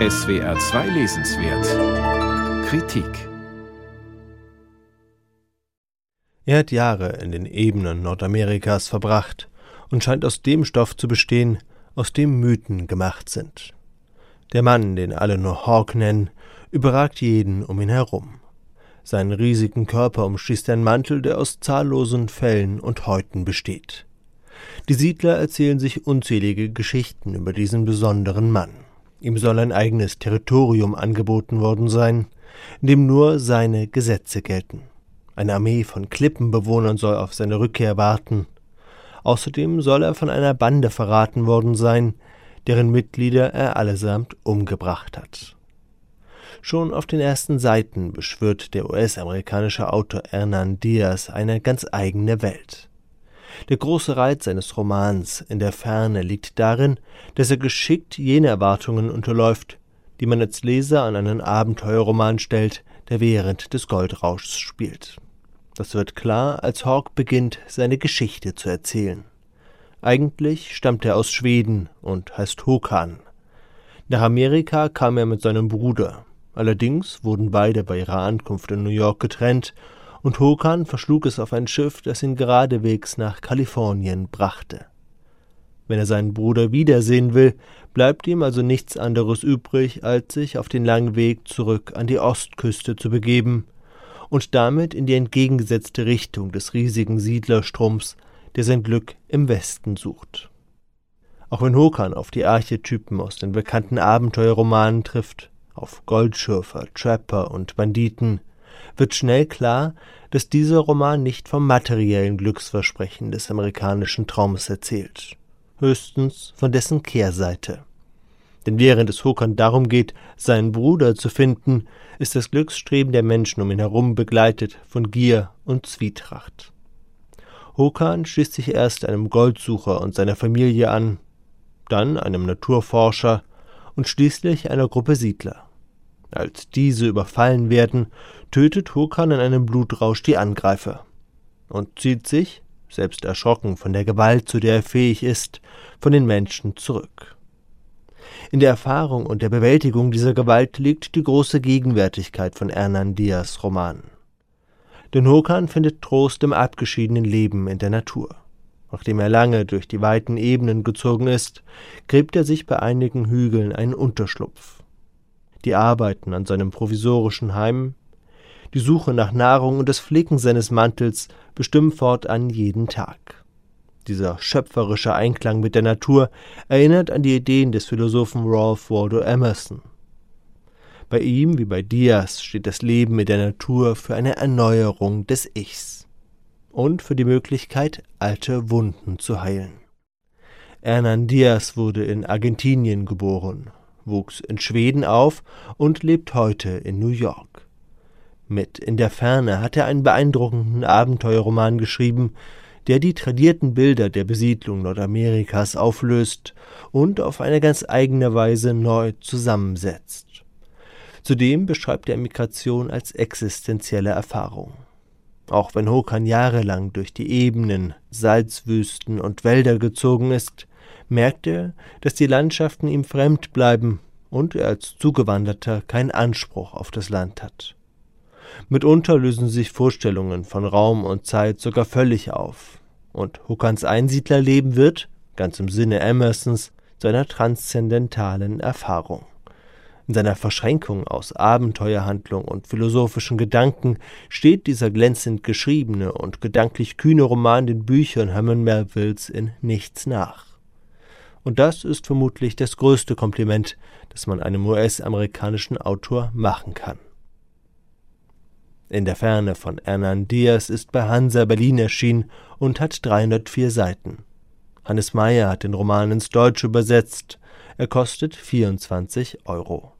SWR 2 Lesenswert Kritik Er hat Jahre in den Ebenen Nordamerikas verbracht und scheint aus dem Stoff zu bestehen, aus dem Mythen gemacht sind. Der Mann, den alle nur Hawk nennen, überragt jeden um ihn herum. Seinen riesigen Körper umschließt ein Mantel, der aus zahllosen Fellen und Häuten besteht. Die Siedler erzählen sich unzählige Geschichten über diesen besonderen Mann. Ihm soll ein eigenes Territorium angeboten worden sein, in dem nur seine Gesetze gelten. Eine Armee von Klippenbewohnern soll auf seine Rückkehr warten. Außerdem soll er von einer Bande verraten worden sein, deren Mitglieder er allesamt umgebracht hat. Schon auf den ersten Seiten beschwört der US-amerikanische Autor Hernan Diaz eine ganz eigene Welt. Der große Reiz seines Romans in der Ferne liegt darin, dass er geschickt jene Erwartungen unterläuft, die man als Leser an einen Abenteuerroman stellt, der während des Goldrauschs spielt. Das wird klar, als Hawk beginnt, seine Geschichte zu erzählen. Eigentlich stammt er aus Schweden und heißt Hokan. Nach Amerika kam er mit seinem Bruder. Allerdings wurden beide bei ihrer Ankunft in New York getrennt und Hokan verschlug es auf ein Schiff, das ihn geradewegs nach Kalifornien brachte. Wenn er seinen Bruder wiedersehen will, bleibt ihm also nichts anderes übrig, als sich auf den langen Weg zurück an die Ostküste zu begeben, und damit in die entgegengesetzte Richtung des riesigen Siedlerstroms, der sein Glück im Westen sucht. Auch wenn Hokan auf die Archetypen aus den bekannten Abenteuerromanen trifft, auf Goldschürfer, Trapper und Banditen, wird schnell klar, dass dieser Roman nicht vom materiellen Glücksversprechen des amerikanischen Traums erzählt, höchstens von dessen Kehrseite. Denn während es Hokan darum geht, seinen Bruder zu finden, ist das Glücksstreben der Menschen um ihn herum begleitet von Gier und Zwietracht. Hokan schließt sich erst einem Goldsucher und seiner Familie an, dann einem Naturforscher und schließlich einer Gruppe Siedler. Als diese überfallen werden, tötet Hokan in einem Blutrausch die Angreifer und zieht sich, selbst erschrocken von der Gewalt, zu der er fähig ist, von den Menschen zurück. In der Erfahrung und der Bewältigung dieser Gewalt liegt die große Gegenwärtigkeit von Hernan Diaz Roman. Denn Hokan findet Trost im abgeschiedenen Leben in der Natur. Nachdem er lange durch die weiten Ebenen gezogen ist, gräbt er sich bei einigen Hügeln einen Unterschlupf. Die Arbeiten an seinem provisorischen Heim, die Suche nach Nahrung und das Flicken seines Mantels bestimmen fortan jeden Tag. Dieser schöpferische Einklang mit der Natur erinnert an die Ideen des Philosophen Ralph Waldo Emerson. Bei ihm wie bei Diaz steht das Leben mit der Natur für eine Erneuerung des Ichs und für die Möglichkeit, alte Wunden zu heilen. Hernan Diaz wurde in Argentinien geboren, wuchs in Schweden auf und lebt heute in New York. Mit In der Ferne hat er einen beeindruckenden Abenteuerroman geschrieben, der die tradierten Bilder der Besiedlung Nordamerikas auflöst und auf eine ganz eigene Weise neu zusammensetzt. Zudem beschreibt er Migration als existenzielle Erfahrung. Auch wenn Hokan jahrelang durch die Ebenen, Salzwüsten und Wälder gezogen ist, merkt er, dass die Landschaften ihm fremd bleiben und er als Zugewanderter keinen Anspruch auf das Land hat. Mitunter lösen sich Vorstellungen von Raum und Zeit sogar völlig auf, und Hokans Einsiedlerleben wird, ganz im Sinne Emersons, zu einer transzendentalen Erfahrung. In seiner Verschränkung aus Abenteuerhandlung und philosophischen Gedanken steht dieser glänzend geschriebene und gedanklich kühne Roman den Büchern Herman Melvilles in nichts nach. Und das ist vermutlich das größte Kompliment, das man einem US-amerikanischen Autor machen kann. In der Ferne von Hernan Diaz ist bei Hansa Berlin erschienen und hat 304 Seiten. Hannes Meyer hat den Roman ins Deutsche übersetzt. Er kostet 24 Euro.